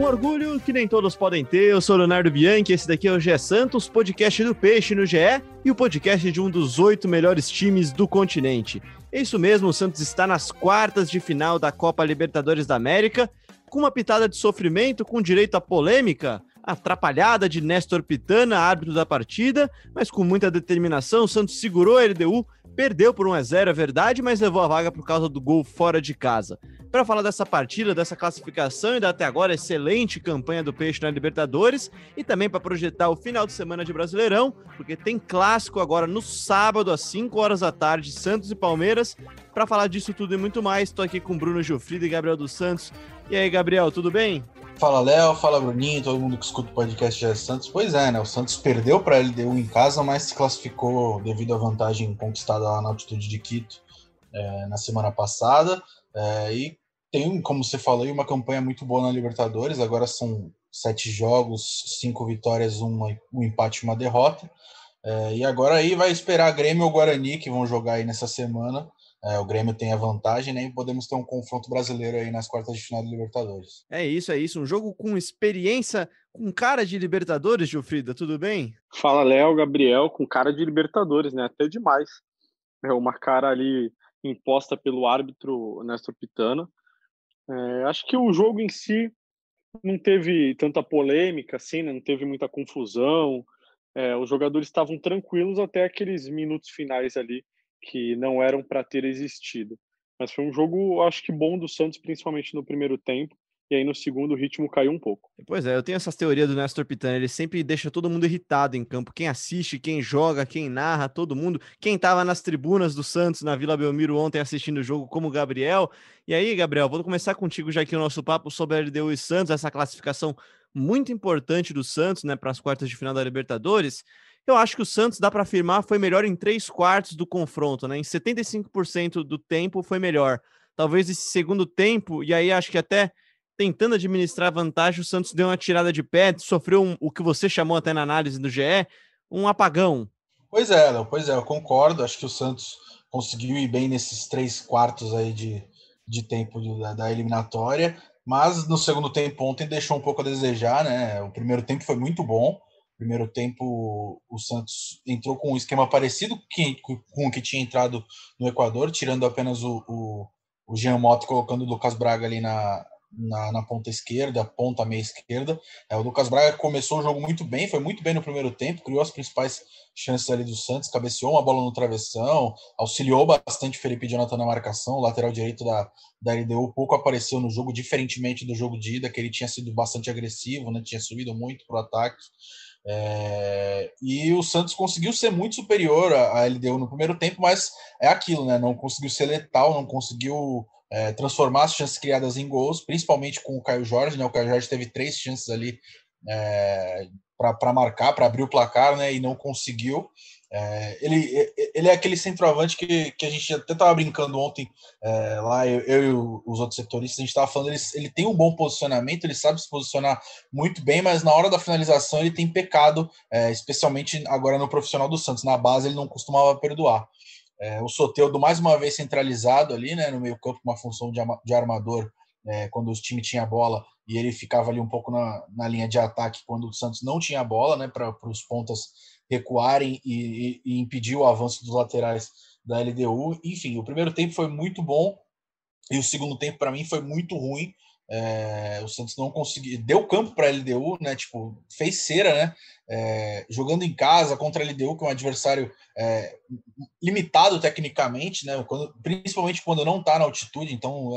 Um orgulho que nem todos podem ter. Eu sou Leonardo Bianchi, esse daqui é o GE Santos, podcast do Peixe no GE e o podcast de um dos oito melhores times do continente. É isso mesmo, o Santos está nas quartas de final da Copa Libertadores da América, com uma pitada de sofrimento, com direito à polêmica, atrapalhada de Néstor Pitana, árbitro da partida, mas com muita determinação, o Santos segurou a LDU, perdeu por 1 a 0 é verdade, mas levou a vaga por causa do gol fora de casa. Para falar dessa partida, dessa classificação e da até agora excelente campanha do Peixe na Libertadores e também para projetar o final de semana de Brasileirão, porque tem clássico agora no sábado às 5 horas da tarde, Santos e Palmeiras. Para falar disso tudo e muito mais, estou aqui com Bruno Gilfrida e Gabriel dos Santos. E aí, Gabriel, tudo bem? Fala Léo, fala Bruninho, todo mundo que escuta o podcast de Santos. Pois é, né? O Santos perdeu para a LDU em casa, mas se classificou devido à vantagem conquistada lá na altitude de Quito é, na semana passada. É, e tem, como você falou, uma campanha muito boa na Libertadores. Agora são sete jogos, cinco vitórias, uma, um empate e uma derrota. É, e agora aí vai esperar Grêmio ou Guarani, que vão jogar aí nessa semana. É, o Grêmio tem a vantagem, né? E podemos ter um confronto brasileiro aí nas quartas de final da Libertadores. É isso, é isso. Um jogo com experiência, com cara de Libertadores, Gilfrida, tudo bem? Fala, Léo, Gabriel, com cara de Libertadores, né? Até demais. É uma cara ali imposta pelo árbitro Néstor Pitana. É, acho que o jogo em si não teve tanta polêmica, assim, né? não teve muita confusão. É, os jogadores estavam tranquilos até aqueles minutos finais ali que não eram para ter existido. Mas foi um jogo, acho que bom do Santos, principalmente no primeiro tempo. E aí no segundo o ritmo caiu um pouco. Pois é, eu tenho essas teorias do Nestor Pitana, ele sempre deixa todo mundo irritado em campo. Quem assiste, quem joga, quem narra, todo mundo. Quem estava nas tribunas do Santos na Vila Belmiro ontem assistindo o jogo, como o Gabriel. E aí, Gabriel, vou começar contigo já aqui o nosso papo sobre a LDU e Santos, essa classificação muito importante do Santos, né, para as quartas de final da Libertadores. Eu acho que o Santos, dá para afirmar, foi melhor em três quartos do confronto, né? Em 75% do tempo foi melhor. Talvez esse segundo tempo, e aí acho que até tentando administrar vantagem, o Santos deu uma tirada de pé, sofreu um, o que você chamou até na análise do GE, um apagão. Pois é, Léo, pois é, eu concordo. Acho que o Santos conseguiu ir bem nesses três quartos aí de, de tempo da, da eliminatória, mas no segundo tempo ontem deixou um pouco a desejar, né? O primeiro tempo foi muito bom. Primeiro tempo, o Santos entrou com um esquema parecido com o que tinha entrado no Equador, tirando apenas o, o, o Jean Mota colocando o Lucas Braga ali na, na, na, ponta esquerda, ponta meia esquerda. É, o Lucas Braga começou o jogo muito bem, foi muito bem no primeiro tempo, criou as principais chances ali do Santos, cabeceou uma bola no travessão, auxiliou bastante Felipe Jonathan na marcação, o lateral direito da, da LDU pouco apareceu no jogo, diferentemente do jogo de ida, que ele tinha sido bastante agressivo, né, tinha subido muito para o ataque. É, e o Santos conseguiu ser muito superior à LDU no primeiro tempo, mas é aquilo, né? Não conseguiu ser letal, não conseguiu é, transformar as chances criadas em gols, principalmente com o Caio Jorge, né? O Caio Jorge teve três chances ali é, para marcar, para abrir o placar, né? E não conseguiu. É, ele, ele é aquele centroavante que, que a gente até estava brincando ontem é, lá, eu, eu, e os outros setoristas, a gente estava falando, ele, ele tem um bom posicionamento, ele sabe se posicionar muito bem, mas na hora da finalização ele tem pecado, é, especialmente agora no profissional do Santos. Na base ele não costumava perdoar. É, o Soteudo mais uma vez centralizado ali, né, no meio campo, uma função de, de armador, é, quando o time tinha bola, e ele ficava ali um pouco na, na linha de ataque quando o Santos não tinha bola, né, para os pontas recuarem e, e, e impedir o avanço dos laterais da LDU. Enfim, o primeiro tempo foi muito bom e o segundo tempo para mim foi muito ruim. É, o Santos não conseguiu, deu campo para a LDU, né? Tipo, fez cera, né? É, jogando em casa contra a LDU, que é um adversário é, limitado tecnicamente, né? Quando, principalmente quando não está na altitude. Então,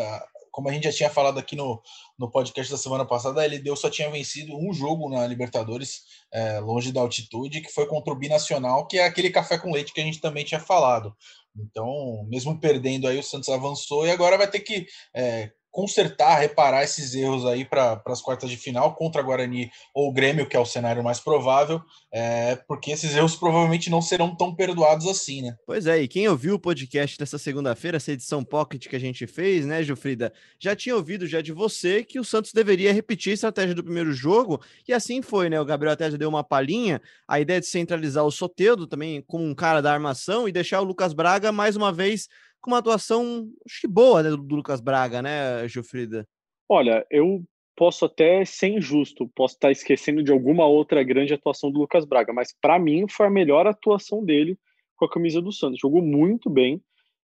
como a gente já tinha falado aqui no, no podcast da semana passada, a LDU só tinha vencido um jogo na Libertadores, é, longe da altitude, que foi contra o Binacional, que é aquele café com leite que a gente também tinha falado. Então, mesmo perdendo aí, o Santos avançou e agora vai ter que é, consertar, reparar esses erros aí para as quartas de final contra Guarani ou Grêmio, que é o cenário mais provável, é, porque esses erros provavelmente não serão tão perdoados assim, né? Pois é, e quem ouviu o podcast dessa segunda-feira, essa edição pocket que a gente fez, né, Gilfrida, já tinha ouvido já de você que o Santos deveria repetir a estratégia do primeiro jogo, e assim foi, né? O Gabriel até já deu uma palhinha, a ideia de centralizar o Soteudo também como um cara da armação e deixar o Lucas Braga mais uma vez com uma atuação, acho que boa né, do Lucas Braga, né, Gilfrida? Olha, eu posso até ser injusto, posso estar esquecendo de alguma outra grande atuação do Lucas Braga, mas para mim foi a melhor atuação dele com a camisa do Santos. Jogou muito bem,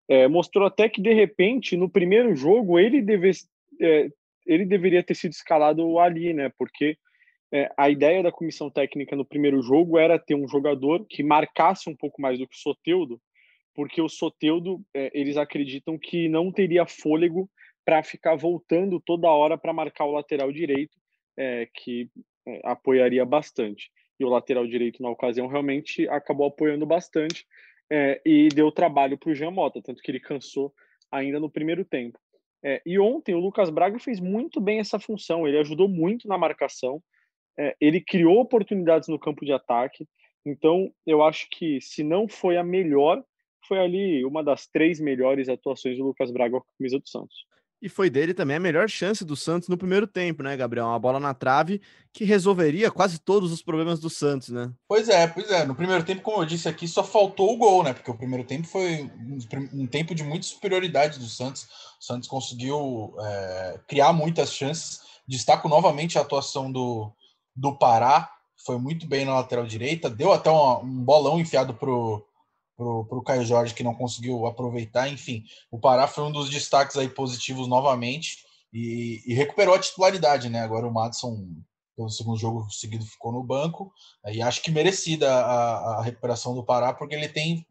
é, mostrou até que de repente no primeiro jogo ele, deve, é, ele deveria ter sido escalado ali, né? Porque é, a ideia da comissão técnica no primeiro jogo era ter um jogador que marcasse um pouco mais do que o Soteudo porque o Soteudo, é, eles acreditam que não teria fôlego para ficar voltando toda hora para marcar o lateral direito, é, que é, apoiaria bastante. E o lateral direito, na ocasião, realmente acabou apoiando bastante é, e deu trabalho para o Jean Mota, tanto que ele cansou ainda no primeiro tempo. É, e ontem o Lucas Braga fez muito bem essa função, ele ajudou muito na marcação, é, ele criou oportunidades no campo de ataque. Então, eu acho que se não foi a melhor, foi ali uma das três melhores atuações do Lucas Braga com a camisa do Santos. E foi dele também a melhor chance do Santos no primeiro tempo, né, Gabriel? Uma bola na trave que resolveria quase todos os problemas do Santos, né? Pois é, pois é. No primeiro tempo, como eu disse aqui, só faltou o gol, né? Porque o primeiro tempo foi um tempo de muita superioridade do Santos. O Santos conseguiu é, criar muitas chances. Destaco novamente a atuação do, do Pará, foi muito bem na lateral direita, deu até um, um bolão enfiado pro, para o Caio Jorge, que não conseguiu aproveitar. Enfim, o Pará foi um dos destaques aí positivos novamente e, e recuperou a titularidade, né? Agora o Madison, pelo segundo jogo seguido, ficou no banco e acho que merecida a, a recuperação do Pará, porque ele tem,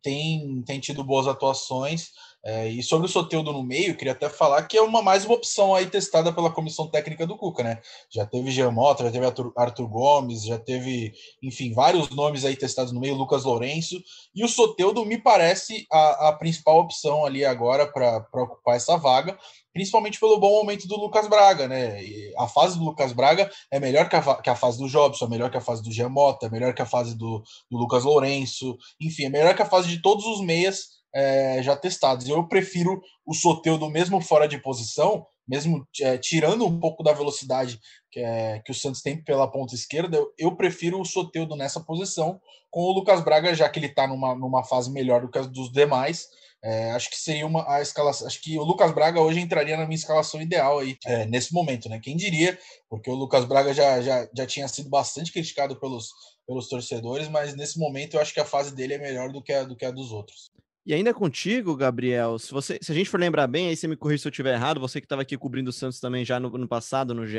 tem, tem tido boas atuações. É, e sobre o Soteudo no meio, queria até falar que é uma mais uma opção aí testada pela comissão técnica do Cuca, né? Já teve Jean Mota, já teve Arthur, Arthur, Gomes, já teve, enfim, vários nomes aí testados no meio, Lucas Lourenço, e o Soteudo me parece a, a principal opção ali agora para ocupar essa vaga, principalmente pelo bom momento do Lucas Braga, né? E a fase do Lucas Braga é melhor que a, que a fase do Jobson, é melhor que a fase do Jean Mota, é melhor que a fase do, do Lucas Lourenço, enfim, é melhor que a fase de todos os meias é, já testados. Eu prefiro o Soteudo mesmo fora de posição, mesmo é, tirando um pouco da velocidade que, é, que o Santos tem pela ponta esquerda, eu, eu, prefiro o Soteudo nessa posição com o Lucas Braga, já que ele está numa, numa fase melhor do que as dos demais. É, acho que seria uma a escalação. Acho que o Lucas Braga hoje entraria na minha escalação ideal aí, é, nesse momento, né? Quem diria, porque o Lucas Braga já, já, já tinha sido bastante criticado pelos, pelos torcedores, mas nesse momento eu acho que a fase dele é melhor do que a, do que a dos outros. E ainda contigo, Gabriel, se, você, se a gente for lembrar bem, aí você me corrija se eu estiver errado, você que estava aqui cobrindo o Santos também já no, no passado, no GE,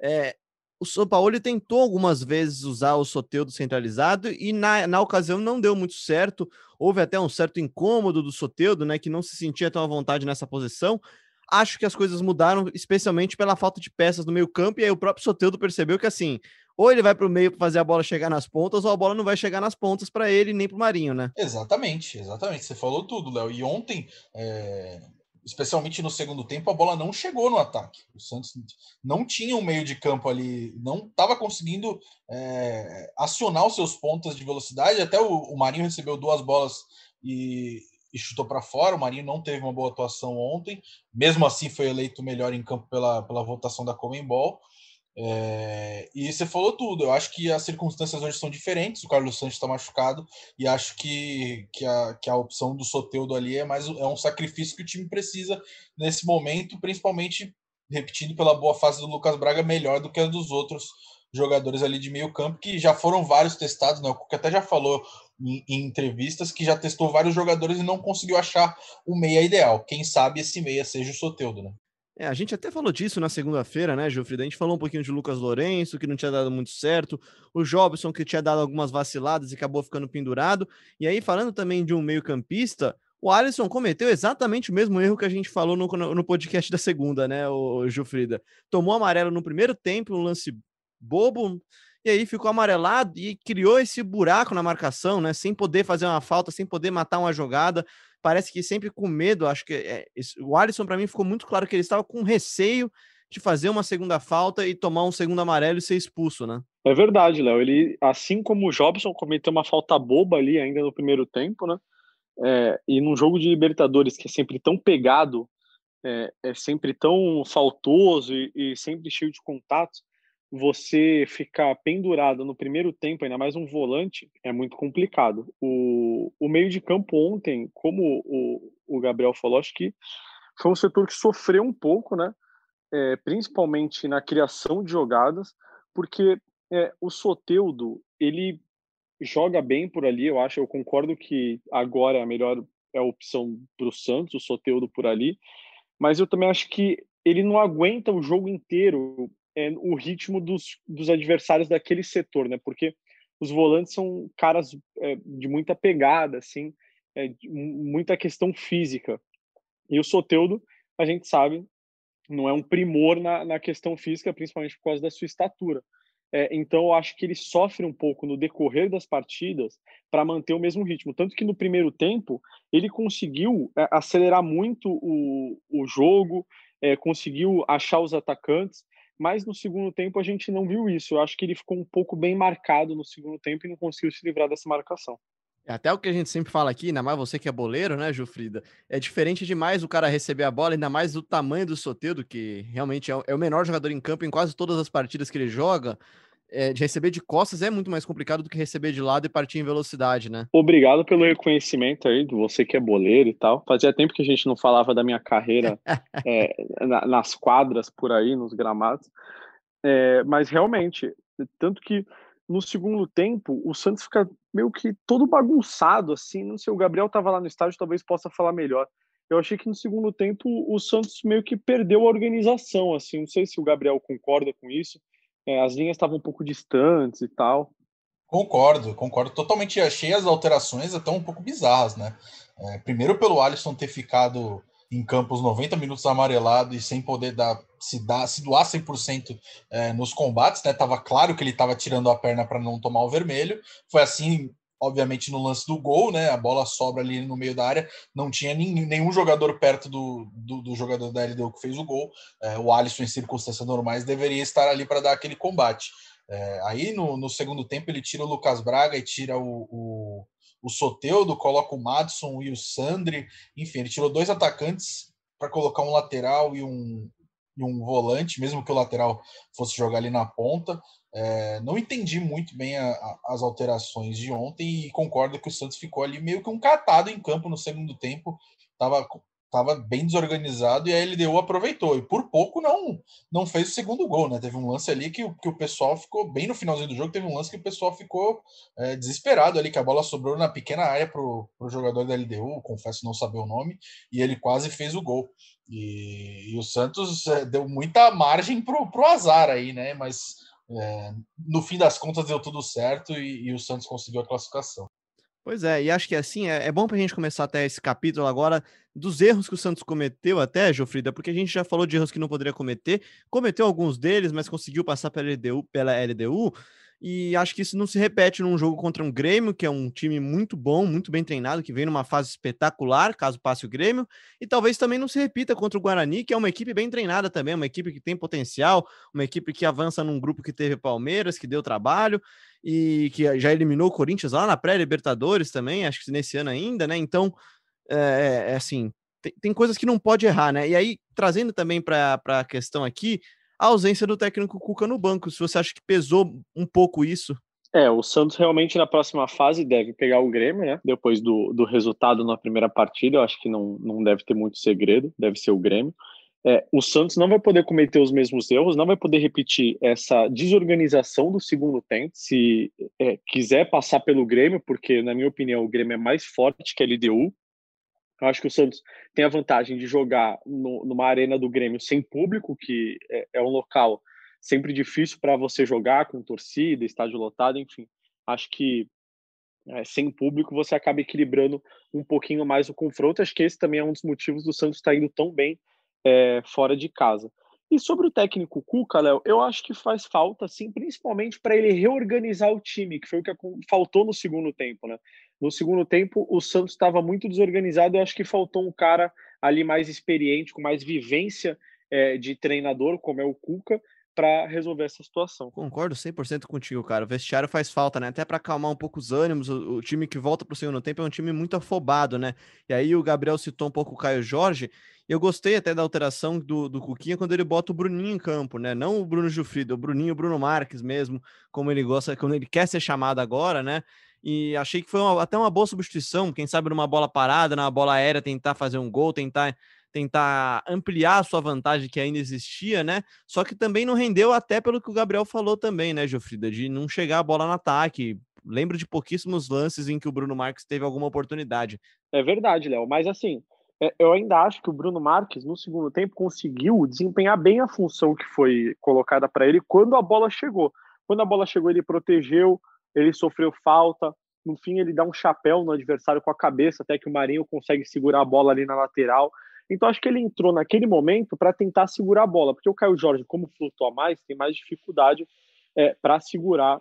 é, o São Paulo tentou algumas vezes usar o Soteudo centralizado e na, na ocasião não deu muito certo. Houve até um certo incômodo do Soteudo, né, que não se sentia tão à vontade nessa posição. Acho que as coisas mudaram, especialmente pela falta de peças no meio campo, e aí o próprio Soteudo percebeu que assim, ou ele vai para o meio para fazer a bola chegar nas pontas, ou a bola não vai chegar nas pontas para ele nem para o Marinho, né? Exatamente, exatamente. Você falou tudo, Léo. E ontem, é... especialmente no segundo tempo, a bola não chegou no ataque. O Santos não tinha um meio de campo ali, não estava conseguindo é... acionar os seus pontas de velocidade. Até o, o Marinho recebeu duas bolas e, e chutou para fora. O Marinho não teve uma boa atuação ontem, mesmo assim foi eleito melhor em campo pela, pela votação da Comembol. É, e você falou tudo. Eu acho que as circunstâncias hoje são diferentes. O Carlos Santos está machucado e acho que, que, a, que a opção do Soteudo ali é mais é um sacrifício que o time precisa nesse momento, principalmente repetindo pela boa fase do Lucas Braga, melhor do que a dos outros jogadores ali de meio campo, que já foram vários testados, né? O que até já falou em, em, entrevistas que já testou vários jogadores e não conseguiu achar o meia ideal. Quem sabe esse meia seja o Soteudo, né? É, a gente até falou disso na segunda-feira, né, Gilfrida? A gente falou um pouquinho de Lucas Lourenço, que não tinha dado muito certo, o Jobson, que tinha dado algumas vaciladas e acabou ficando pendurado. E aí, falando também de um meio-campista, o Alisson cometeu exatamente o mesmo erro que a gente falou no, no podcast da segunda, né, o Gilfrida? Tomou amarelo no primeiro tempo, um lance bobo, e aí ficou amarelado e criou esse buraco na marcação, né? Sem poder fazer uma falta, sem poder matar uma jogada. Parece que sempre com medo. Acho que é, o Alisson, para mim, ficou muito claro que ele estava com receio de fazer uma segunda falta e tomar um segundo amarelo e ser expulso, né? É verdade, Léo. Ele, assim como o Jobson, cometeu uma falta boba ali ainda no primeiro tempo, né? É, e num jogo de Libertadores que é sempre tão pegado, é, é sempre tão faltoso e, e, sempre cheio de contatos, você ficar pendurado no primeiro tempo, ainda mais um volante, é muito complicado. O, o meio de campo ontem, como o, o Gabriel falou, acho que foi um setor que sofreu um pouco, né? É, principalmente na criação de jogadas, porque é, o Soteudo, ele joga bem por ali, eu acho. Eu concordo que agora a melhor é a opção para o Santos, o Soteudo por ali. Mas eu também acho que ele não aguenta o jogo inteiro é, o ritmo dos, dos adversários daquele setor, né? Porque os volantes são caras é, de muita pegada, assim, é, muita questão física. E o Soteudo, a gente sabe, não é um primor na, na questão física, principalmente por causa da sua estatura. É, então, eu acho que ele sofre um pouco no decorrer das partidas para manter o mesmo ritmo. Tanto que no primeiro tempo, ele conseguiu é, acelerar muito o, o jogo, é, conseguiu achar os atacantes, mas no segundo tempo a gente não viu isso. Eu acho que ele ficou um pouco bem marcado no segundo tempo e não conseguiu se livrar dessa marcação. É até o que a gente sempre fala aqui, ainda mais você que é boleiro, né, Jufrida? É diferente demais o cara receber a bola, ainda mais do tamanho do Soteldo, que realmente é, é o menor jogador em campo em quase todas as partidas que ele joga. É, de receber de costas é muito mais complicado do que receber de lado e partir em velocidade, né? Obrigado pelo reconhecimento aí, de você que é boleiro e tal. Fazia tempo que a gente não falava da minha carreira é, na, nas quadras por aí, nos gramados. É, mas realmente, tanto que no segundo tempo, o Santos fica meio que todo bagunçado, assim. Não sei, o Gabriel estava lá no estádio, talvez possa falar melhor. Eu achei que no segundo tempo o Santos meio que perdeu a organização, assim. Não sei se o Gabriel concorda com isso. É, as linhas estavam um pouco distantes e tal. Concordo, concordo totalmente. Achei as alterações até um pouco bizarras, né? É, primeiro pelo Alisson ter ficado em campos 90 minutos amarelado e sem poder dar, se, dar, se doar 100% é, nos combates, né? Tava claro que ele estava tirando a perna para não tomar o vermelho. Foi assim, obviamente, no lance do gol, né? A bola sobra ali no meio da área, não tinha nenhum, jogador perto do, do, do, jogador da LDU que fez o gol. É, o Alisson, em circunstâncias normais, deveria estar ali para dar aquele combate. É, aí no, no, segundo tempo ele tira o Lucas Braga e tira o, o o Soteudo, coloca o Madison e o Sandri, enfim, ele tirou dois atacantes para colocar um lateral e um, e um volante, mesmo que o lateral fosse jogar ali na ponta. É, não entendi muito bem a, a, as alterações de ontem e concordo que o Santos ficou ali meio que um catado em campo no segundo tempo. Tava estava bem desorganizado e a LDU aproveitou. E por pouco não não fez o segundo gol, né? Teve um lance ali que, que o pessoal ficou bem no finalzinho do jogo. Teve um lance que o pessoal ficou é, desesperado ali, que a bola sobrou na pequena área para o jogador da LDU, confesso não saber o nome, e ele quase fez o gol. E, e o Santos é, deu muita margem para o azar aí, né? Mas é, no fim das contas deu tudo certo e, e o Santos conseguiu a classificação. Pois é, e acho que assim, é, é bom para a gente começar até esse capítulo agora dos erros que o Santos cometeu até, Jofrida, porque a gente já falou de erros que não poderia cometer, cometeu alguns deles, mas conseguiu passar pela LDU, pela LDU e acho que isso não se repete num jogo contra um Grêmio, que é um time muito bom, muito bem treinado, que vem numa fase espetacular, caso passe o Grêmio, e talvez também não se repita contra o Guarani, que é uma equipe bem treinada também, uma equipe que tem potencial, uma equipe que avança num grupo que teve Palmeiras, que deu trabalho e que já eliminou o Corinthians lá na pré-Libertadores também, acho que nesse ano ainda, né? Então, é, é assim, tem, tem, coisas que não pode errar, né? E aí, trazendo também para a questão aqui, a ausência do técnico Cuca no banco. Se você acha que pesou um pouco isso. É, o Santos realmente na próxima fase deve pegar o Grêmio, né? Depois do, do resultado na primeira partida, eu acho que não, não deve ter muito segredo, deve ser o Grêmio. É, o Santos não vai poder cometer os mesmos erros, não vai poder repetir essa desorganização do segundo tempo, se é, quiser passar pelo Grêmio, porque, na minha opinião, o Grêmio é mais forte que a LDU, eu acho que o Santos tem a vantagem de jogar no, numa arena do Grêmio sem público, que é, é um local sempre difícil para você jogar com torcida, estádio lotado, enfim. Acho que é, sem público você acaba equilibrando um pouquinho mais o confronto. Acho que esse também é um dos motivos do Santos estar tá indo tão bem é, fora de casa. E sobre o técnico Cuca, Léo, eu acho que faz falta, sim, principalmente para ele reorganizar o time, que foi o que faltou no segundo tempo, né? No segundo tempo, o Santos estava muito desorganizado. Eu acho que faltou um cara ali mais experiente, com mais vivência é, de treinador, como é o Cuca, para resolver essa situação. Concordo 100% contigo, cara. O vestiário faz falta, né? Até para acalmar um pouco os ânimos. O, o time que volta para o segundo tempo é um time muito afobado, né? E aí o Gabriel citou um pouco o Caio Jorge. Eu gostei até da alteração do, do Cuquinha quando ele bota o Bruninho em campo, né? Não o Bruno Jufrido, o Bruninho, o Bruno Marques mesmo, como ele gosta, quando ele quer ser chamado agora, né? E achei que foi uma, até uma boa substituição. Quem sabe numa bola parada, numa bola aérea, tentar fazer um gol, tentar tentar ampliar a sua vantagem que ainda existia, né? Só que também não rendeu, até pelo que o Gabriel falou também, né, Geofrida, de não chegar a bola no ataque. Lembro de pouquíssimos lances em que o Bruno Marques teve alguma oportunidade. É verdade, Léo, mas assim, é, eu ainda acho que o Bruno Marques, no segundo tempo, conseguiu desempenhar bem a função que foi colocada para ele quando a bola chegou. Quando a bola chegou, ele protegeu, ele sofreu falta. No fim, ele dá um chapéu no adversário com a cabeça, até que o Marinho consegue segurar a bola ali na lateral. Então acho que ele entrou naquele momento para tentar segurar a bola, porque o Caio Jorge, como flutua mais, tem mais dificuldade é, para segurar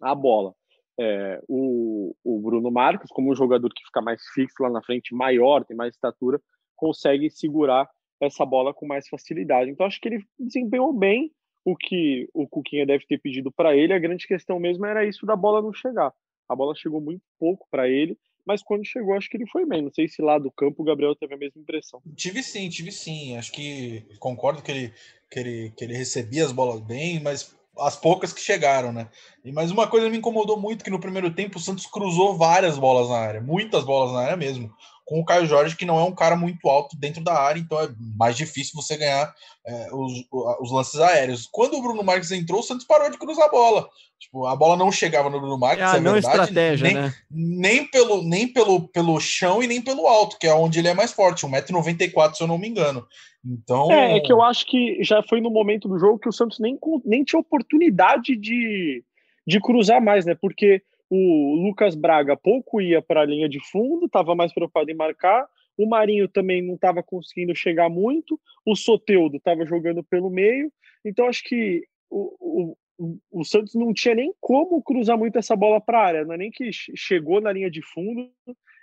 a bola. É, o, o, Bruno Marcos, como um jogador que fica mais fixo lá na frente, maior, tem mais estatura, consegue segurar essa bola com mais facilidade. Então acho que ele desempenhou bem o que o Cuquinha deve ter pedido para ele. A grande questão mesmo era isso da bola não chegar. A bola chegou muito pouco para ele mas quando chegou, acho que ele foi bem. Não sei se lá do campo o Gabriel teve a mesma impressão. Tive sim, tive sim. Acho que concordo que ele, que ele, que ele recebia as bolas bem, mas as poucas que chegaram, né? E mais uma coisa me incomodou muito que no primeiro tempo o Santos cruzou várias bolas na área, muitas bolas na área mesmo com o Caio Jorge, que não é um cara muito alto dentro da área, então é mais difícil você ganhar é, os, os, lances aéreos. Quando o Bruno Marques entrou, o Santos parou de cruzar a bola. Tipo, a bola não chegava no Bruno Marques, é, é não verdade, estratégia, nem, né? nem, pelo, nem pelo, pelo chão e nem pelo alto, que é onde ele é mais forte, 1,94m, se eu não me engano. Então... É, é que eu acho que já foi no momento do jogo que o Santos nem, nem tinha oportunidade de, de cruzar mais, né? Porque o Lucas Braga pouco ia para a linha de fundo, estava mais preocupado em marcar. O Marinho também não estava conseguindo chegar muito. O Soteudo estava jogando pelo meio. Então, acho que o, o, o, Santos não tinha nem como cruzar muito essa bola para a área. Não é nem que chegou na linha de fundo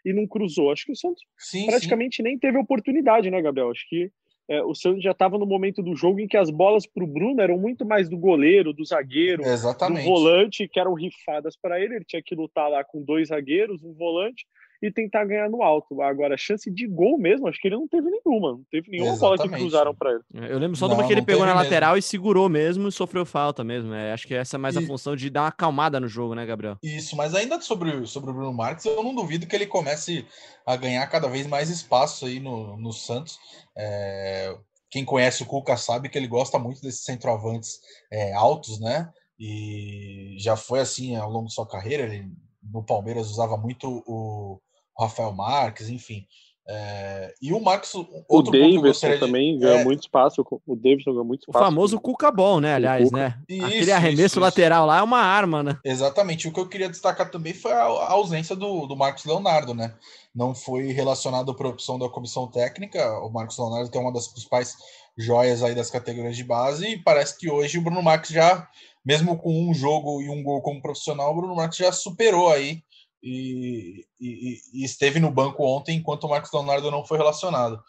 e não cruzou. Acho que o Santos sim, praticamente sim. nem teve oportunidade, né, Gabriel? Acho que é, o Santos já estava no momento do jogo em que as bolas para o Bruno eram muito mais do goleiro, do zagueiro, Exatamente. do volante, que eram rifadas para ele. Ele tinha que lutar lá com dois zagueiros, um volante e tentar ganhar no alto. Agora, chance de gol mesmo, acho que ele não teve nenhuma. Não teve nenhuma Exatamente. bola que cruzaram para ele. É, eu lembro só não, de uma que ele pegou na mesmo. lateral e segurou mesmo e sofreu falta mesmo. É, acho que essa é mais e... a função de dar uma acalmada no jogo, né, Gabriel? Isso, mas ainda sobre, sobre o Bruno Marques, eu não duvido que ele comece a ganhar cada vez mais espaço aí no, no Santos. É... Quem conhece o Cuca sabe que ele gosta muito desses centroavantes é, altos, né? E já foi assim ao longo de sua carreira. Ele no Palmeiras usava muito o, Rafael Marques, enfim. É, e o Marcos. O Davidson também ganhou é, muito espaço. O Davidson ganhou muito espaço. O famoso Cuca Ball, né? Aliás, né? Isso, Aquele arremesso isso, lateral isso. lá é uma arma, né? Exatamente. O que eu queria destacar também foi a, a ausência do, do Marcos Leonardo, né? Não foi relacionado para a opção da comissão técnica. O Marcos Leonardo tem uma das principais joias aí das categorias de base. E parece que hoje o Bruno Marques já, mesmo com um jogo e um gol como profissional, o Bruno Marques já superou aí e, e, e, esteve no banco ontem enquanto o Marcos Leonardo não foi relacionado.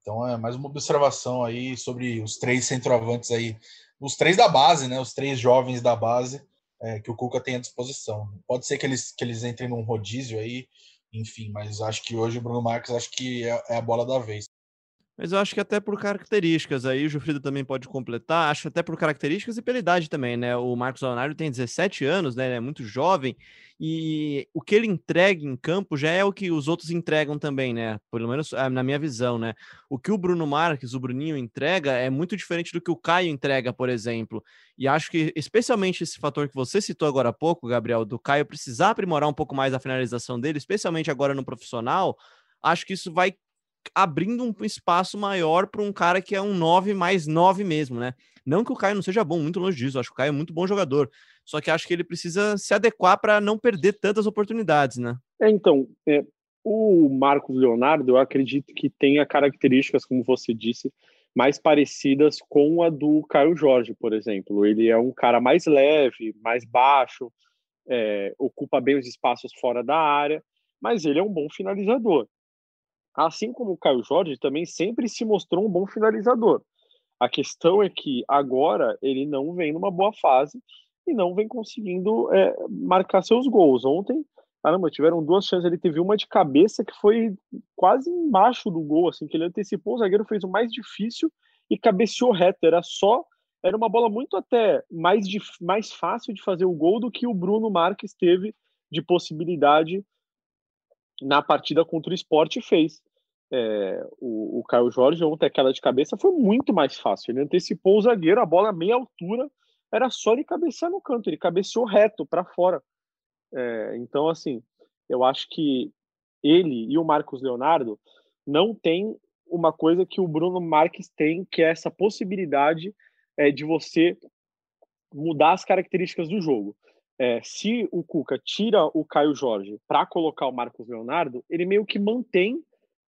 Então é mais uma observação aí sobre os três centroavantes aí, os três da base, né? Os três jovens da base é, que o Cuca tem à disposição. Pode ser que eles, que eles entrem num rodízio aí, enfim, mas acho que hoje o Bruno Marques acho que é, é a bola da vez. Mas eu acho que até por características, aí o Jufrido também pode completar, acho até por características e pela idade também, né? O Marcos Leonardo tem 17 anos, né? Ele é muito jovem, e o que ele entrega em campo já é o que os outros entregam também, né? Pelo menos ah, na minha visão, né? O que o Bruno Marques, o Bruninho entrega é muito diferente do que o Caio entrega, por exemplo. E acho que especialmente esse fator que você citou agora há pouco, Gabriel, do Caio precisar aprimorar um pouco mais a finalização dele, especialmente agora no profissional, acho que isso vai abrindo um espaço maior para um cara que é um 9 mais 9 mesmo, né? Não que o Caio não seja bom, muito longe disso, acho que o Caio é muito bom jogador, só que acho que ele precisa se adequar para não perder tantas oportunidades, né? É, então, é, o Marcos Leonardo, eu acredito que tenha características, como você disse, mais parecidas com a do Caio Jorge, por exemplo. Ele é um cara mais leve, mais baixo, é, ocupa bem os espaços fora da área, mas ele é um bom finalizador. Assim como o Caio Jorge também sempre se mostrou um bom finalizador. A questão é que agora ele não vem numa boa fase e não vem conseguindo é, marcar seus gols. Ontem, caramba, tiveram duas chances. Ele teve uma de cabeça que foi quase embaixo do gol, assim, que ele antecipou. O zagueiro fez o mais difícil e cabeceou reto. Era só. Era uma bola muito até mais, de, mais fácil de fazer o gol do que o Bruno Marques teve de possibilidade na partida contra o esporte fez. É, o, o Caio Jorge ontem, aquela de cabeça, foi muito mais fácil. Ele antecipou o zagueiro, a bola meia altura, era só ele cabecear no canto, ele cabeceou reto para fora. É, então, assim, eu acho que ele e o Marcos Leonardo não tem uma coisa que o Bruno Marques tem, que é essa possibilidade é, de você mudar as características do jogo. É, se o Cuca tira o Caio Jorge para colocar o Marcos Leonardo, ele meio que mantém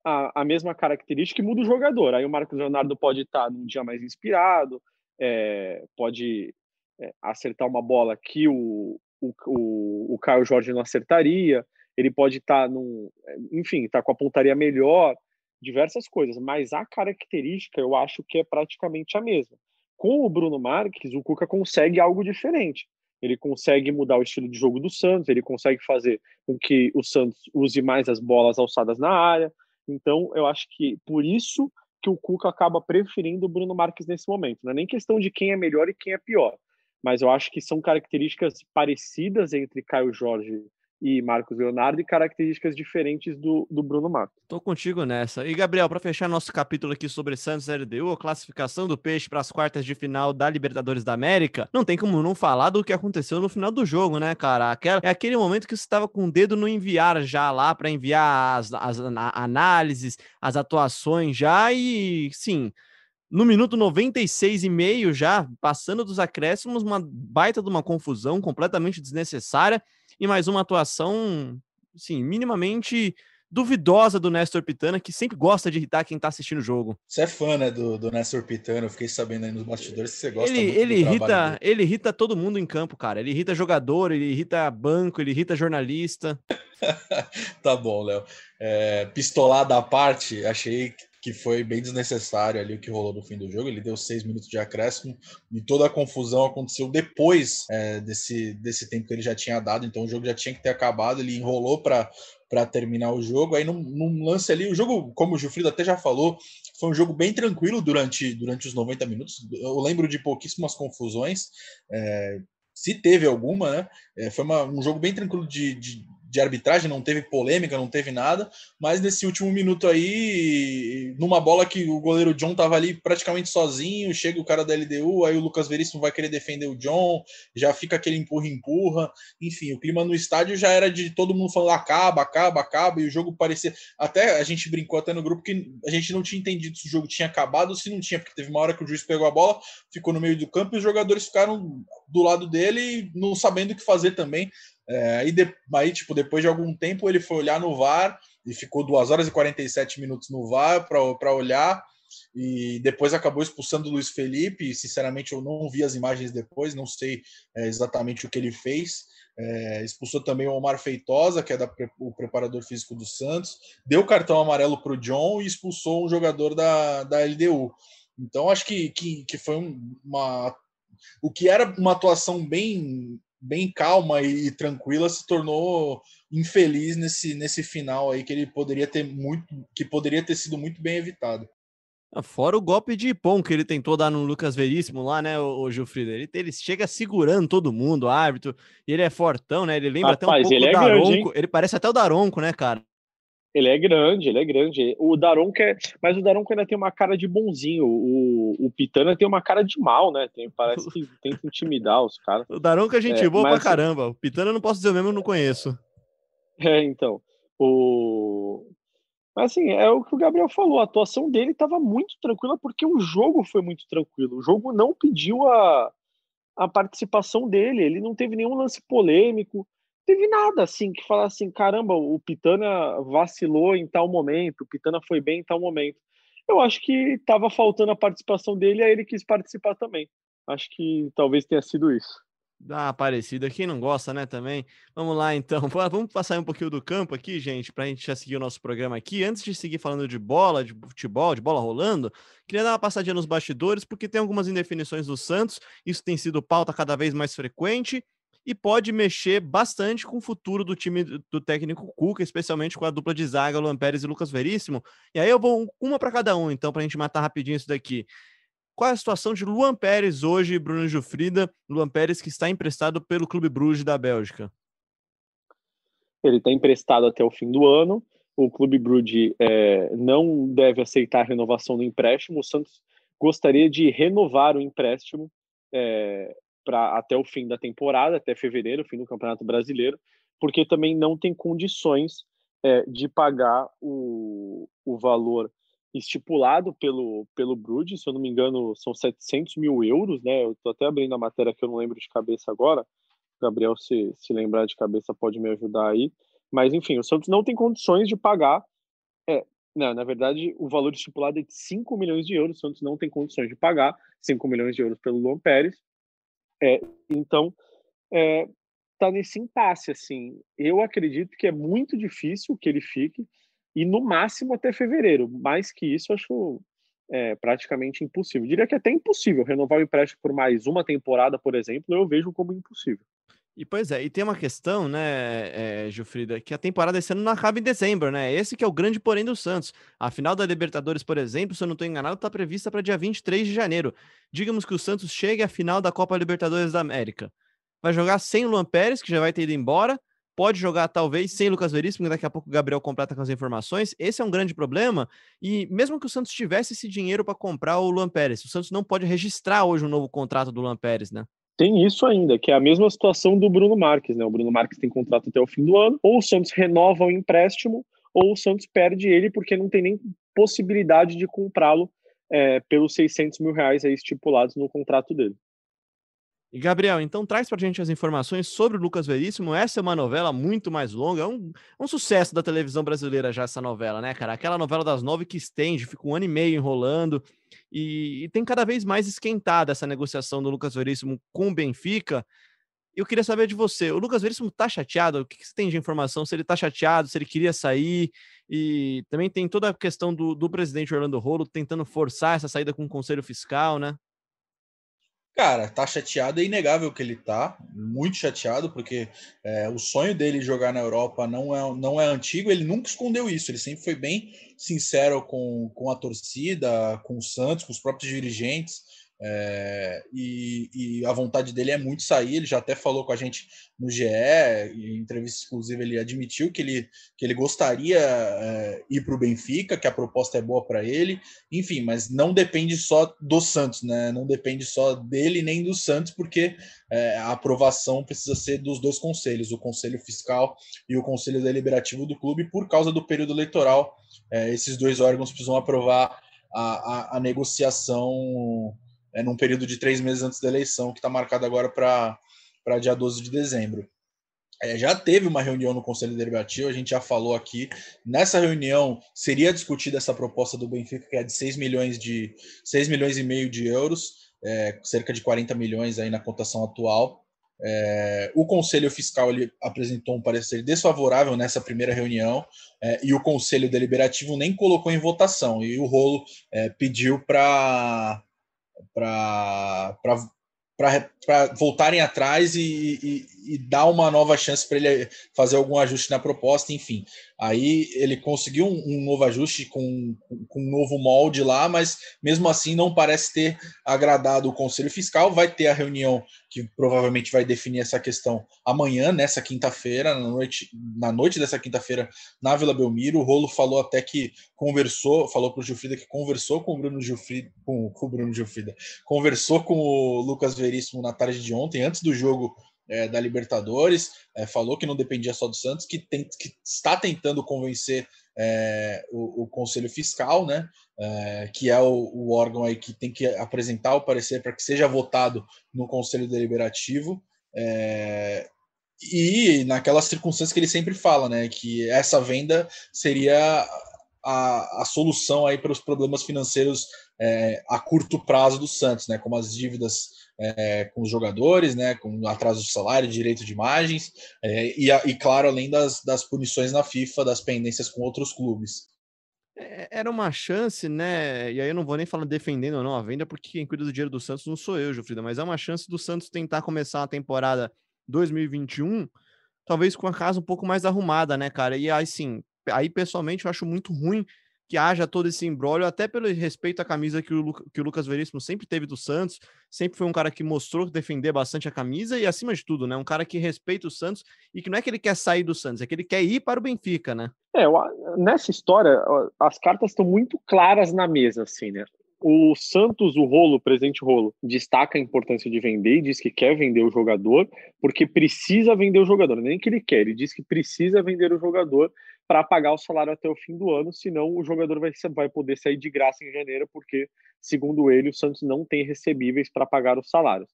a, a mesma característica e muda o jogador. Aí o Marcos Leonardo pode estar tá num dia mais inspirado, é, pode é, acertar uma bola que o, o, o, o Caio Jorge não acertaria, ele pode estar tá num. Enfim, estar tá com a pontaria melhor, diversas coisas, mas a característica eu acho que é praticamente a mesma. Com o Bruno Marques, o Cuca consegue algo diferente. Ele consegue mudar o estilo de jogo do Santos, ele consegue fazer com que o Santos use mais as bolas alçadas na área, então, eu acho que por isso que o Cuca acaba preferindo o Bruno Marques nesse momento. Não é nem questão de quem é melhor e quem é pior, mas eu acho que são características parecidas entre Caio Jorge e Marcos Leonardo e características diferentes do, do Bruno Marcos. Tô contigo nessa. E Gabriel, para fechar nosso capítulo aqui sobre Santos LDU, a classificação do Peixe para as quartas de final da Libertadores da América, não tem como não falar do que aconteceu no final do jogo, né, cara? Aquela, é aquele momento que você estava com o dedo no enviar já lá para enviar as, as análises, as atuações já e sim, no minuto 96 e meio já, passando dos acréscimos, uma baita de uma confusão completamente desnecessária e mais uma atuação, sim, minimamente duvidosa do Nestor Pitana, que sempre gosta de irritar quem tá assistindo o jogo. Você é fã, né, do, do Nestor Pitana, eu fiquei sabendo aí nos bastidores que você gosta ele, muito ele irrita, Ele irrita todo mundo em campo, cara. Ele irrita jogador, ele irrita banco, ele irrita jornalista. tá bom, Léo. É, pistolada à parte, achei que foi bem desnecessário ali o que rolou no fim do jogo. Ele deu seis minutos de acréscimo e toda a confusão aconteceu depois é, desse, desse tempo que ele já tinha dado. Então o jogo já tinha que ter acabado. Ele enrolou para para terminar o jogo. Aí num, num, lance ali, o jogo, como o Gilfrido até já falou, foi um jogo bem tranquilo durante, durante os 90 minutos. Eu lembro de pouquíssimas confusões. É, se teve alguma, né? É, foi uma, um jogo bem tranquilo de, de, de arbitragem, não teve polêmica, não teve nada, mas nesse último minuto aí, numa bola que o goleiro John tava ali praticamente sozinho, chega o cara da LDU, aí o Lucas Veríssimo vai querer defender o John, já fica aquele empurra-empurra, enfim, o clima no estádio já era de todo mundo falando acaba, acaba, acaba, e o jogo parecia, até a gente brincou até no grupo que a gente não tinha entendido se o jogo tinha acabado ou se não tinha, porque teve uma hora que o juiz pegou a bola, ficou no meio do campo e os jogadores ficaram do lado dele, não sabendo o que fazer também, é, aí, de, aí, tipo, depois de algum tempo, ele foi olhar no VAR e ficou 2 horas e 47 minutos no VAR para olhar. E depois acabou expulsando o Luiz Felipe. Sinceramente, eu não vi as imagens depois, não sei é, exatamente o que ele fez. É, expulsou também o Omar Feitosa, que é da, o preparador físico do Santos. Deu cartão amarelo para o John e expulsou um jogador da, da LDU. Então, acho que, que, que foi uma. O que era uma atuação bem bem calma e tranquila se tornou infeliz nesse, nesse final aí que ele poderia ter muito que poderia ter sido muito bem evitado. Ah, fora o golpe de pão que ele tentou dar no Lucas Veríssimo lá, né, o, o Gilfrida? Ele, ele chega segurando todo mundo, o árbitro, e ele é fortão, né? Ele lembra Rapaz, até um pouco ele é Daronco. Grande, ele parece até o Daronco, né, cara? Ele é grande, ele é grande. O Daronco é. Mas o Daronco ainda tem uma cara de bonzinho. O, o Pitana tem uma cara de mal, né? Tem, parece que tenta intimidar os caras. O Daronco é gente é, boa mas... pra caramba. O Pitana eu não posso dizer mesmo, eu não conheço. É, então. O. Mas assim, é o que o Gabriel falou, a atuação dele estava muito tranquila porque o jogo foi muito tranquilo. O jogo não pediu a, a participação dele, ele não teve nenhum lance polêmico teve nada assim que falar assim, caramba, o Pitana vacilou em tal momento, o Pitana foi bem em tal momento. eu acho que estava faltando a participação dele, aí ele quis participar também. Acho que talvez tenha sido isso. Dá uma parecida. Quem não gosta, né, também? Vamos lá, então. Vamos passar um pouquinho do campo aqui, gente, para a gente já seguir o nosso programa aqui. Antes de seguir falando de bola, de futebol, de bola rolando, queria dar uma passadinha nos bastidores, porque tem algumas indefinições do Santos. Isso tem sido pauta cada vez mais frequente e pode mexer bastante com o futuro do time do técnico Cuca, especialmente com a dupla de zaga, Luan Pérez e Lucas Veríssimo. E aí eu vou uma para cada um, então, para a gente matar rapidinho isso daqui. Qual é a situação de Luan Pérez hoje, Bruno Jufrida? Luan Pérez que está emprestado pelo Clube Bruges da Bélgica. Ele está emprestado até o fim do ano. O Clube Bruges é, não deve aceitar a renovação do empréstimo. O Santos gostaria de renovar o empréstimo é, para até o fim da temporada, até fevereiro, fim do Campeonato Brasileiro, porque também não tem condições é, de pagar o, o valor estipulado pelo, pelo Brood, se eu não me engano, são 700 mil euros, né? Eu tô até abrindo a matéria que eu não lembro de cabeça agora. Gabriel, se, se lembrar de cabeça, pode me ajudar aí. Mas, enfim, o Santos não tem condições de pagar. É, não, na verdade, o valor estipulado é de 5 milhões de euros. O Santos não tem condições de pagar 5 milhões de euros pelo Luan Pérez. É, então, é, tá nesse impasse, assim. Eu acredito que é muito difícil que ele fique e no máximo até fevereiro. Mais que isso, acho é, praticamente impossível. Diria que é até impossível renovar o empréstimo por mais uma temporada, por exemplo, eu vejo como impossível. E pois é, e tem uma questão, né, é, Gilfrida, que a temporada esse ano não acaba em dezembro, né? Esse que é o grande porém do Santos. A final da Libertadores, por exemplo, se eu não estou enganado, está prevista para dia 23 de janeiro. Digamos que o Santos chegue à final da Copa Libertadores da América. Vai jogar sem o Luan Pérez, que já vai ter ido embora, pode jogar talvez sem Lucas Veríssimo, daqui a pouco o Gabriel completa com as informações. Esse é um grande problema. E mesmo que o Santos tivesse esse dinheiro para comprar o Luan Pérez, o Santos não pode registrar hoje um novo contrato do Luan Pérez, né? Tem isso ainda, que é a mesma situação do Bruno Marques, né? O Bruno Marques tem contrato até o fim do ano, ou o Santos renova o empréstimo, ou o Santos perde ele porque não tem nem possibilidade de comprá-lo é, pelos 600 mil reais aí estipulados no contrato dele. E Gabriel, então traz para a gente as informações sobre o Lucas Veríssimo. Essa é uma novela muito mais longa, é um, um, sucesso da televisão brasileira já essa novela, né, cara? Aquela novela das nove que estende, fica um ano e meio enrolando e, e tem cada vez mais esquentada essa negociação do Lucas Veríssimo com o Benfica. Eu queria saber de você, o Lucas Veríssimo tá chateado? O que, que você tem de informação? Se ele tá chateado, se ele queria sair? E também tem toda a questão do, do presidente Orlando Rolo tentando forçar essa saída com o Conselho Fiscal, né? Cara, tá chateado, é inegável que ele tá, muito chateado, porque é, o sonho dele jogar na Europa não é, não é antigo, ele nunca escondeu isso, ele sempre foi bem sincero com, com a torcida, com o Santos, com os próprios dirigentes. É, e, e, a vontade dele é muito sair. Ele já até falou com a gente no GE, em entrevista exclusiva, ele admitiu que ele, que ele gostaria é, ir para o Benfica, que a proposta é boa para ele. Enfim, mas não depende só do Santos, né? Não depende só dele nem do Santos, porque é, a aprovação precisa ser dos dois conselhos, o Conselho Fiscal e o Conselho Deliberativo do clube, por causa do período eleitoral. É, esses dois órgãos precisam aprovar a, a, a negociação é, num período de três meses antes da eleição, que está marcado agora para dia 12 de dezembro. É, já teve uma reunião no Conselho Deliberativo, a gente já falou aqui. Nessa reunião seria discutida essa proposta do Benfica, que é de 6 milhões de 6 milhões e meio de euros, é, cerca de 40 milhões aí na cotação atual. É, o Conselho Fiscal ele apresentou um parecer desfavorável nessa primeira reunião é, e o Conselho Deliberativo nem colocou em votação. E o Rolo é, pediu para para voltarem atrás e, e, e, dar uma nova chance para ele fazer algum ajuste na proposta, enfim. Aí ele conseguiu um, um novo ajuste com, com, um novo molde lá, mas mesmo assim não parece ter agradado o Conselho Fiscal. Vai ter a reunião que provavelmente vai definir essa questão amanhã, nessa quinta-feira, na noite, na noite dessa quinta-feira, na Vila Belmiro. O Rolo falou até que conversou, falou para o Gilfrida que conversou com o Bruno Gilfrida, com, com o Bruno Gilfrida, conversou com o Lucas Veríssimo na tarde de ontem, antes do jogo é, da Libertadores, é, falou que não dependia só do Santos, que, tem, que está tentando convencer é, o, o, Conselho Fiscal, né, é, que é o, o, órgão aí que tem que apresentar o parecer para que seja votado no Conselho Deliberativo. É, e naquelas circunstâncias que ele sempre fala, né, que essa venda seria a, a solução aí para os problemas financeiros é, a curto prazo do Santos, né? Como as dívidas é, com os jogadores, né? Com atraso de salário, direito de imagens, é, e, e, claro, além das, das punições na FIFA, das pendências com outros clubes. É, era uma chance, né? E aí eu não vou nem falar defendendo ou não a venda, porque quem cuida do dinheiro do Santos não sou eu, Jofrida, mas é uma chance do Santos tentar começar a temporada 2021, talvez com a casa um pouco mais arrumada, né, cara? E aí sim, aí pessoalmente eu acho muito ruim que haja todo esse embrólio, até pelo respeito à camisa que o, que o Lucas Veríssimo sempre teve do Santos, sempre foi um cara que mostrou defender bastante a camisa e, acima de tudo, né, um cara que respeita o Santos e que não é que ele quer sair do Santos, é que ele quer ir para o Benfica, né? É, nessa história, as cartas estão muito claras na mesa, assim, né? O Santos, o Rolo, o presidente Rolo, destaca a importância de vender e diz que quer vender o jogador porque precisa vender o jogador. Nem que ele quer, ele diz que precisa vender o jogador para pagar o salário até o fim do ano, senão o jogador vai, vai poder sair de graça em janeiro, porque, segundo ele, o Santos não tem recebíveis para pagar os salários.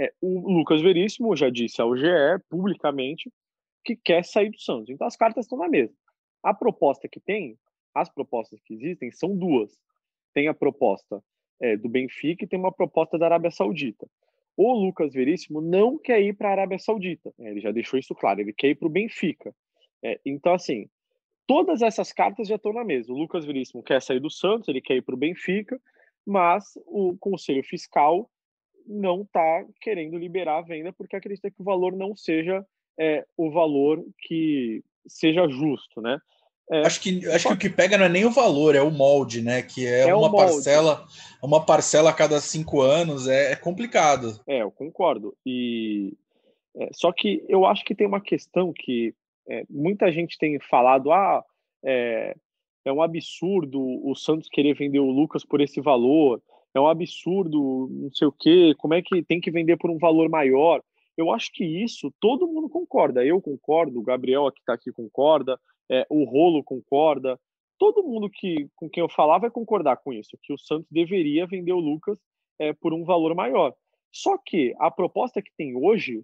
É, o Lucas Veríssimo já disse ao GE publicamente que quer sair do Santos. Então as cartas estão na mesa. A proposta que tem, as propostas que existem, são duas tem a proposta é, do Benfica e tem uma proposta da Arábia Saudita. O Lucas Veríssimo não quer ir para a Arábia Saudita. Né? Ele já deixou isso claro. Ele quer ir para o Benfica. É, então, assim, todas essas cartas já estão na mesa. O Lucas Veríssimo quer sair do Santos, ele quer ir para o Benfica, mas o Conselho Fiscal não está querendo liberar a venda porque acredita que o valor não seja é, o valor que seja justo, né? É. Acho, que, acho que o que pega não é nem o valor, é o molde, né? Que é, é uma parcela, uma parcela a cada cinco anos, é, é complicado. É, eu concordo. E é, só que eu acho que tem uma questão que é, muita gente tem falado, ah, é, é um absurdo o Santos querer vender o Lucas por esse valor, é um absurdo, não sei o quê, como é que tem que vender por um valor maior? Eu acho que isso todo mundo concorda. Eu concordo, o Gabriel que está aqui concorda, é, o Rolo concorda, todo mundo que com quem eu falar vai concordar com isso, que o Santos deveria vender o Lucas é, por um valor maior. Só que a proposta que tem hoje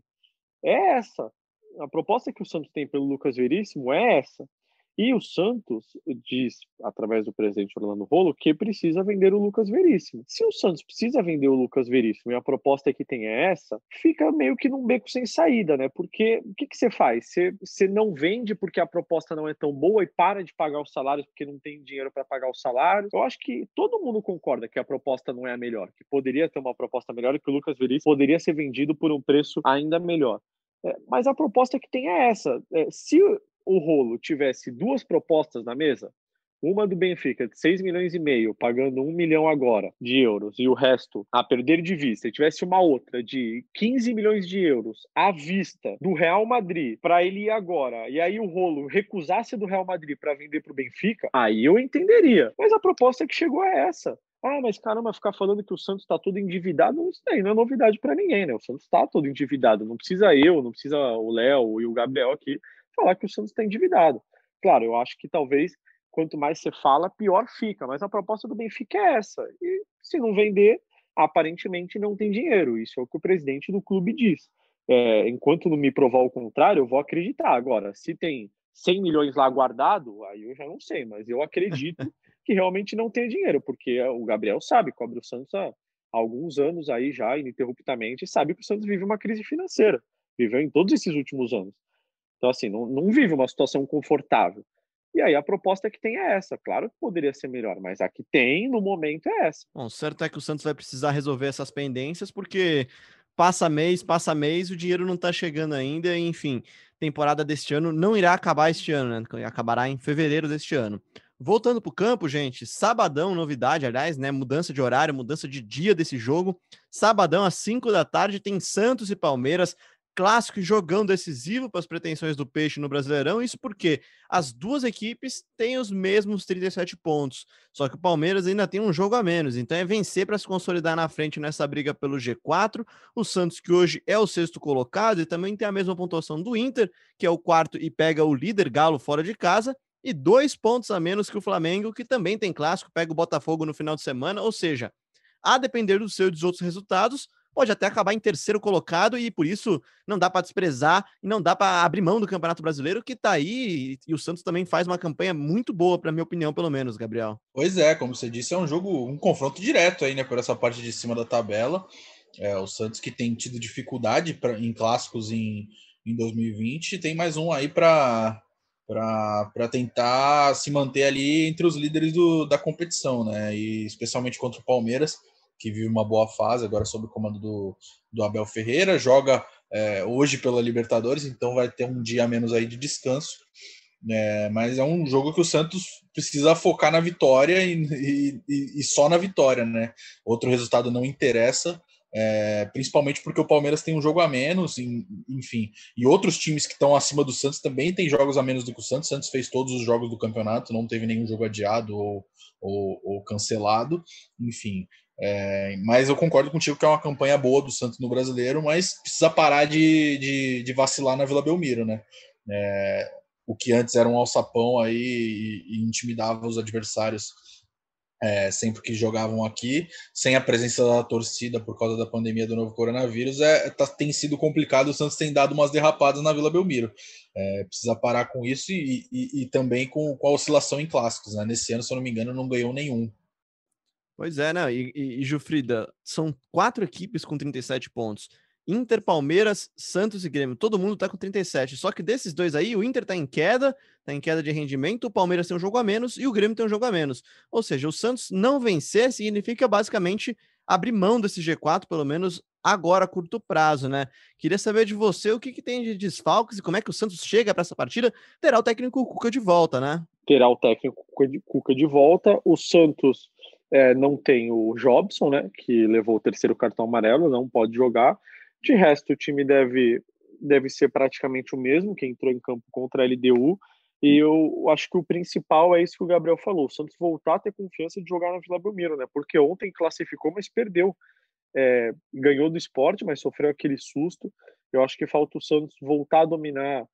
é essa. A proposta que o Santos tem pelo Lucas Veríssimo é essa. E o Santos diz, através do presidente Orlando Rolo, que precisa vender o Lucas Veríssimo. Se o Santos precisa vender o Lucas Veríssimo e a proposta que tem é essa, fica meio que num beco sem saída, né? Porque o que, que você faz? Você, você não vende porque a proposta não é tão boa e para de pagar os salários porque não tem dinheiro para pagar os salários. Eu acho que todo mundo concorda que a proposta não é a melhor, que poderia ter uma proposta melhor e que o Lucas Veríssimo poderia ser vendido por um preço ainda melhor. É, mas a proposta que tem é essa. É, se o Rolo tivesse duas propostas na mesa, uma do Benfica de 6 milhões e meio, pagando 1 milhão agora de euros, e o resto a perder de vista, e tivesse uma outra de 15 milhões de euros à vista do Real Madrid para ele ir agora, e aí o rolo recusasse do Real Madrid para vender para o Benfica, aí eu entenderia. Mas a proposta que chegou é essa. Ah, mas caramba, ficar falando que o Santos está todo endividado, isso daí não é novidade para ninguém, né? O Santos está todo endividado. Não precisa eu, não precisa o Léo e o Gabriel aqui falar que o Santos está endividado. Claro, eu acho que talvez quanto mais você fala, pior fica, mas a proposta do Benfica é essa. E se não vender, aparentemente não tem dinheiro. Isso é o que o presidente do clube diz. É, enquanto não me provar o contrário, eu vou acreditar. Agora, se tem 100 milhões lá guardado, aí eu já não sei, mas eu acredito que realmente não tem dinheiro, porque o Gabriel sabe, cobre o Santos há alguns anos aí já, ininterruptamente, e sabe que o Santos vive uma crise financeira. Viveu em todos esses últimos anos. Então, assim, não, não vive uma situação confortável. E aí a proposta que tem é essa. Claro que poderia ser melhor, mas a que tem no momento é essa. Bom, certo é que o Santos vai precisar resolver essas pendências, porque passa mês, passa mês, o dinheiro não tá chegando ainda, enfim, temporada deste ano não irá acabar este ano, né? Acabará em fevereiro deste ano. Voltando para o campo, gente, sabadão, novidade, aliás, né? Mudança de horário, mudança de dia desse jogo. Sabadão, às 5 da tarde, tem Santos e Palmeiras clássico jogão decisivo para as pretensões do Peixe no Brasileirão. Isso porque as duas equipes têm os mesmos 37 pontos, só que o Palmeiras ainda tem um jogo a menos. Então é vencer para se consolidar na frente nessa briga pelo G4. O Santos, que hoje é o sexto colocado e também tem a mesma pontuação do Inter, que é o quarto e pega o líder Galo fora de casa. E dois pontos a menos que o Flamengo, que também tem clássico, pega o Botafogo no final de semana. Ou seja, a depender do seu e dos outros resultados, pode até acabar em terceiro colocado e por isso não dá para desprezar e não dá para abrir mão do Campeonato Brasileiro que está aí e o Santos também faz uma campanha muito boa, para minha opinião, pelo menos, Gabriel. Pois é, como você disse, é um jogo, um confronto direto aí, né, por essa parte de cima da tabela. É, o Santos que tem tido dificuldade pra, em clássicos em, em 2020, tem mais um aí para para tentar se manter ali entre os líderes do, da competição, né? E especialmente contra o Palmeiras, que vive uma boa fase agora sob o comando do, do Abel Ferreira, joga é, hoje pela Libertadores, então vai ter um dia a menos aí de descanso. É, mas é um jogo que o Santos precisa focar na vitória e, e, e só na vitória, né? Outro resultado não interessa é, principalmente porque o Palmeiras tem um jogo a menos, enfim, e outros times que estão acima do Santos também têm jogos a menos do que o Santos. O Santos fez todos os jogos do campeonato, não teve nenhum jogo adiado ou, ou, ou cancelado, enfim. É, mas eu concordo contigo que é uma campanha boa do Santos no brasileiro, mas precisa parar de, de, de vacilar na Vila Belmiro, né? É, o que antes era um alçapão aí e, e intimidava os adversários é, sempre que jogavam aqui, sem a presença da torcida por causa da pandemia do novo coronavírus, é, tá, tem sido complicado. O Santos tem dado umas derrapadas na Vila Belmiro. É, precisa parar com isso e, e, e também com, com, a oscilação em clássicos. Né? Nesse ano, se eu não me engano, não ganhou nenhum. Pois é, né? E, e, e Jufrida, são quatro equipes com 37 pontos. Inter, Palmeiras, Santos e Grêmio. Todo mundo tá com 37. Só que desses dois aí, o Inter tá em queda, tá em queda de rendimento, o Palmeiras tem um jogo a menos e o Grêmio tem um jogo a menos. Ou seja, o Santos não vencer significa basicamente abrir mão desse G4, pelo menos agora a curto prazo, né? Queria saber de você o que, que tem de desfalques e como é que o Santos chega para essa partida. Terá o técnico Cuca de volta, né? Terá o técnico Cuca de volta. O Santos é, não tem o Jobson, né? Que levou o terceiro cartão amarelo, não pode jogar. De resto, o time deve, deve ser praticamente o mesmo que entrou em campo contra a LDU. E eu acho que o principal é isso que o Gabriel falou: o Santos voltar a ter confiança de jogar na Vila Belmiro, né? Porque ontem classificou, mas perdeu. É, ganhou do esporte, mas sofreu aquele susto. Eu acho que falta o Santos voltar a dominar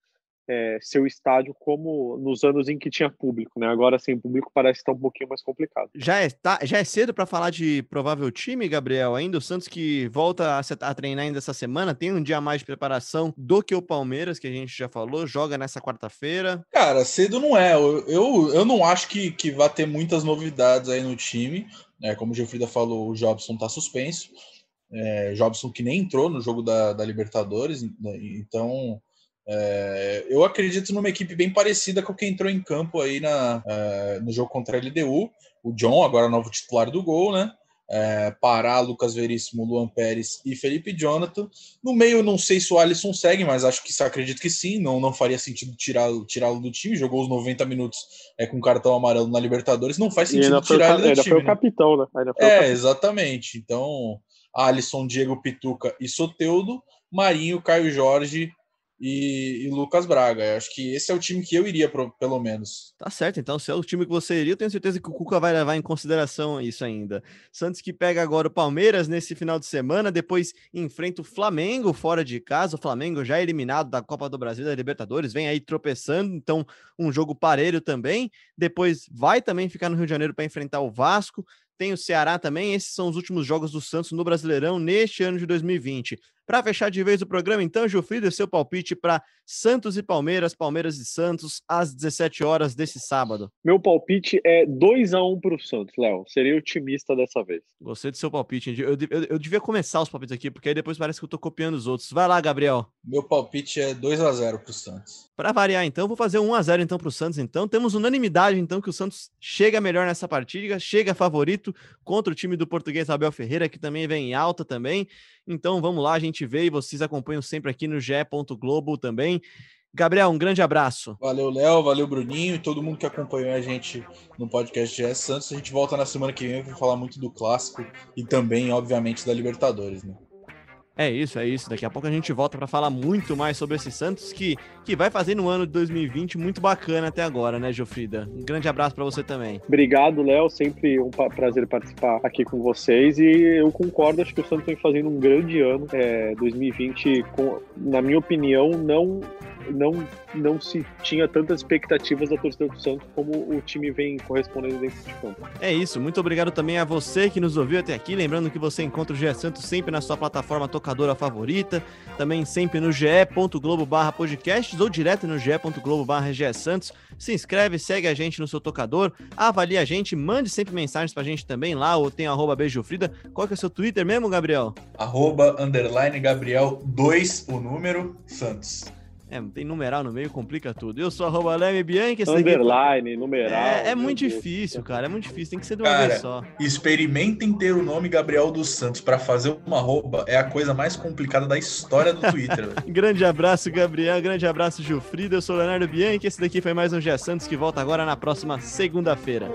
é, seu estádio como nos anos em que tinha público, né? Agora sem público parece estar um pouquinho mais complicado. Já é, tá, já é cedo para falar de provável time, Gabriel. Ainda o Santos que volta a, a, treinar ainda essa semana, tem um dia mais de preparação do que o Palmeiras, que a gente já falou, joga nessa quarta-feira. Cara, cedo não é. Eu, eu, eu não acho que, que vai ter muitas novidades aí no time. É, como o Geofrida falou, o Jobson tá suspenso. É, Jobson que nem entrou no jogo da, da Libertadores, né? então é, eu acredito numa equipe bem parecida com quem entrou em campo aí na, é, no jogo contra a LDU. O John, agora novo titular do gol, né? É, Pará, Lucas Veríssimo, Luan Pérez e Felipe Jonathan. No meio, não sei se o Alisson segue, mas acho que acredito que sim. Não, não faria sentido tirá-lo tirá do time. Jogou os 90 minutos é, com cartão amarelo na Libertadores. Não faz sentido tirar ele do ainda time. Foi o capitão, né? Ainda foi é, capitão. exatamente. Então, Alisson, Diego Pituca e Soteudo. Marinho, Caio Jorge e, e, Lucas Braga. Eu acho que esse é o time que eu iria, pro, pelo menos. Tá certo, então se é o time que você iria, eu tenho certeza que o Cuca vai levar em consideração isso ainda. Santos que pega agora o Palmeiras nesse final de semana, depois enfrenta o Flamengo fora de casa. O Flamengo já eliminado da Copa do Brasil da Libertadores, vem aí tropeçando, então um jogo parelho também. Depois vai também ficar no Rio de Janeiro para enfrentar o Vasco tem o Ceará também. Esses são os últimos jogos do Santos no Brasileirão neste ano de 2020. Para fechar de vez o programa, então, Gilfrida, seu palpite para Santos e Palmeiras, Palmeiras e Santos, às 17 horas desse sábado. Meu palpite é 2 a 1 para o Santos, Léo. Seria otimista dessa vez. Gostei do seu palpite. Eu, eu, eu, devia começar os palpites aqui, porque aí depois parece que eu estou copiando os outros. Vai lá, Gabriel. Meu palpite é 2 a 0 para o Santos. Para variar, então, vou fazer 1 a 0 então para o Santos. Então, temos unanimidade, então, que o Santos chega melhor nessa partida, chega favorito contra o time do português Abel Ferreira, que também vem em alta também. Então vamos lá, a gente vê e vocês acompanham sempre aqui no GE. Globo também. Gabriel, um grande abraço. Valeu, Léo, valeu, Bruninho e todo mundo que acompanhou a gente no podcast GE Santos. A gente volta na semana que vem para falar muito do clássico e também, obviamente, da Libertadores, né? É isso, é isso. Daqui a pouco a gente volta para falar muito mais sobre esse Santos que, que vai fazer no ano de 2020 muito bacana até agora, né, Jofrida? Um grande abraço para você também. Obrigado, Léo. Sempre um prazer participar aqui com vocês e eu concordo. Acho que o Santos vem fazendo um grande ano. É, 2020, com, na minha opinião, não não, não se tinha tantas expectativas da torcida do Santos como o time vem correspondendo dentro de campo. É isso, muito obrigado também a você que nos ouviu até aqui. Lembrando que você encontra o GE Santos sempre na sua plataforma tocadora favorita, também sempre no ge.globo barra podcasts ou direto no ge.globo barra Santos. Se inscreve, segue a gente no seu tocador, avalie a gente, mande sempre mensagens pra gente também lá, ou tem arroba beijofrida. Qual que é o seu Twitter mesmo, Gabriel? Arroba, underline, Gabriel 2, o número, Santos. É, tem numeral no meio, complica tudo. Eu sou arroba Leme Bianchi. esse Underline, numeral. É, é muito Deus. difícil, cara. É muito difícil. Tem que ser de uma Cara, vez só. Experimentem ter o nome Gabriel dos Santos pra fazer uma arroba. É a coisa mais complicada da história do Twitter. velho. Grande abraço, Gabriel. Grande abraço, Gilfrida. Eu sou o Leonardo Bianchi. Esse daqui foi mais um G Santos que volta agora na próxima segunda-feira.